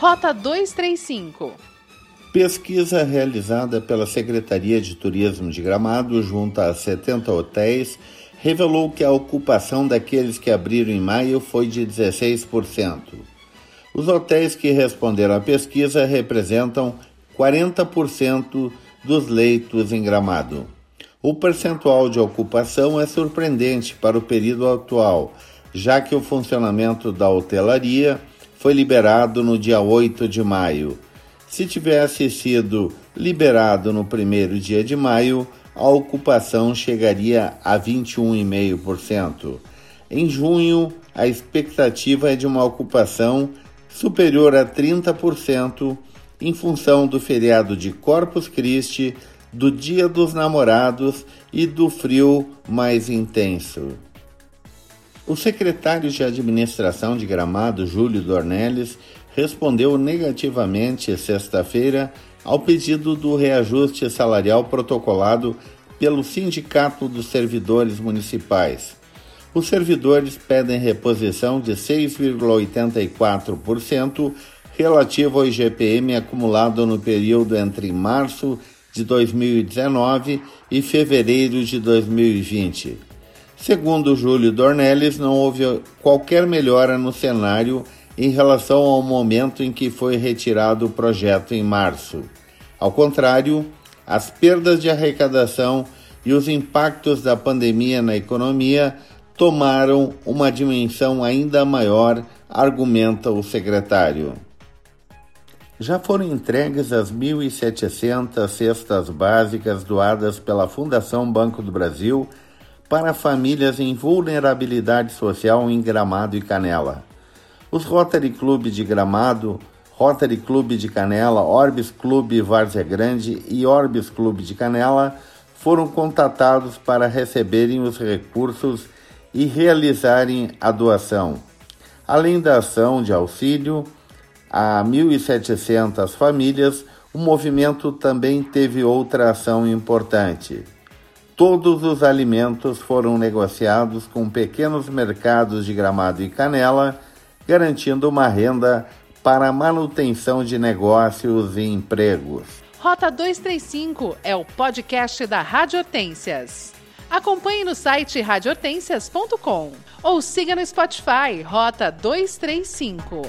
Rota 235. Pesquisa realizada pela Secretaria de Turismo de Gramado, junto a 70 hotéis, revelou que a ocupação daqueles que abriram em maio foi de 16%. Os hotéis que responderam à pesquisa representam 40% dos leitos em Gramado. O percentual de ocupação é surpreendente para o período atual, já que o funcionamento da hotelaria foi liberado no dia 8 de maio. Se tivesse sido liberado no primeiro dia de maio, a ocupação chegaria a 21,5%. Em junho, a expectativa é de uma ocupação superior a 30% em função do feriado de Corpus Christi do Dia dos Namorados e do frio mais intenso. O secretário de Administração de Gramado, Júlio Dornelles, respondeu negativamente sexta-feira ao pedido do reajuste salarial protocolado pelo Sindicato dos Servidores Municipais. Os servidores pedem reposição de 6,84% relativo ao IGPM acumulado no período entre março de 2019 e fevereiro de 2020. Segundo Júlio Dornelles, não houve qualquer melhora no cenário em relação ao momento em que foi retirado o projeto em março. Ao contrário, as perdas de arrecadação e os impactos da pandemia na economia tomaram uma dimensão ainda maior, argumenta o secretário. Já foram entregues as 1.700 cestas básicas doadas pela Fundação Banco do Brasil para famílias em vulnerabilidade social em Gramado e Canela. Os Rotary Club de Gramado, Rotary Club de Canela, Orbis Club Várzea Grande e Orbis Club de Canela foram contatados para receberem os recursos e realizarem a doação. Além da ação de auxílio, a 1.700 famílias, o movimento também teve outra ação importante. Todos os alimentos foram negociados com pequenos mercados de gramado e canela, garantindo uma renda para manutenção de negócios e empregos. Rota 235 é o podcast da Rádio Hortências. Acompanhe no site radiohortências.com ou siga no Spotify Rota 235.